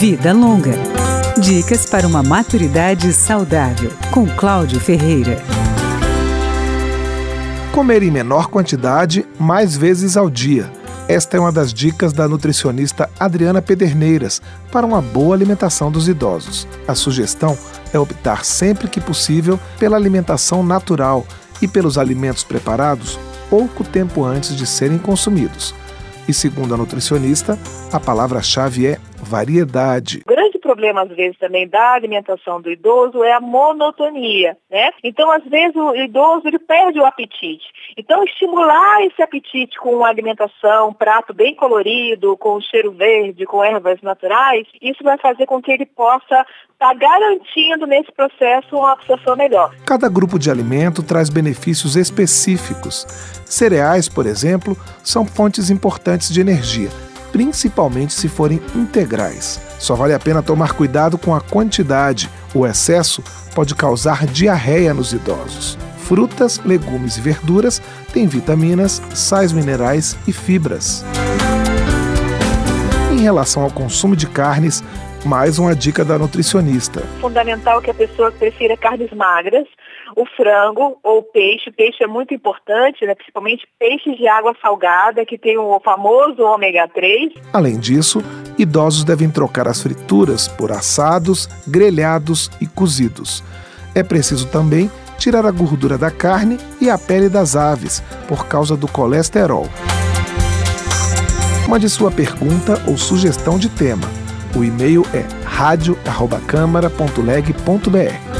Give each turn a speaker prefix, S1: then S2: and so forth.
S1: Vida Longa. Dicas para uma maturidade saudável, com Cláudio Ferreira.
S2: Comer em menor quantidade, mais vezes ao dia. Esta é uma das dicas da nutricionista Adriana Pederneiras para uma boa alimentação dos idosos. A sugestão é optar sempre que possível pela alimentação natural e pelos alimentos preparados pouco tempo antes de serem consumidos. E segundo a nutricionista, a palavra-chave é variedade.
S3: Problema, às vezes, também da alimentação do idoso é a monotonia, né? Então, às vezes, o idoso ele perde o apetite. Então, estimular esse apetite com uma alimentação, um prato bem colorido, com cheiro verde, com ervas naturais, isso vai fazer com que ele possa estar tá garantindo nesse processo uma absorção melhor.
S2: Cada grupo de alimento traz benefícios específicos. Cereais, por exemplo, são fontes importantes de energia principalmente se forem integrais. Só vale a pena tomar cuidado com a quantidade. O excesso pode causar diarreia nos idosos. Frutas, legumes e verduras têm vitaminas, sais minerais e fibras. Em relação ao consumo de carnes, mais uma dica da nutricionista.
S3: Fundamental que a pessoa prefira carnes magras, o frango ou peixe. Peixe é muito importante, né? principalmente peixes de água salgada, que tem o famoso ômega 3.
S2: Além disso, idosos devem trocar as frituras por assados, grelhados e cozidos. É preciso também tirar a gordura da carne e a pele das aves, por causa do colesterol. Mande sua pergunta ou sugestão de tema. O e-mail é radio@câmara.leg.br.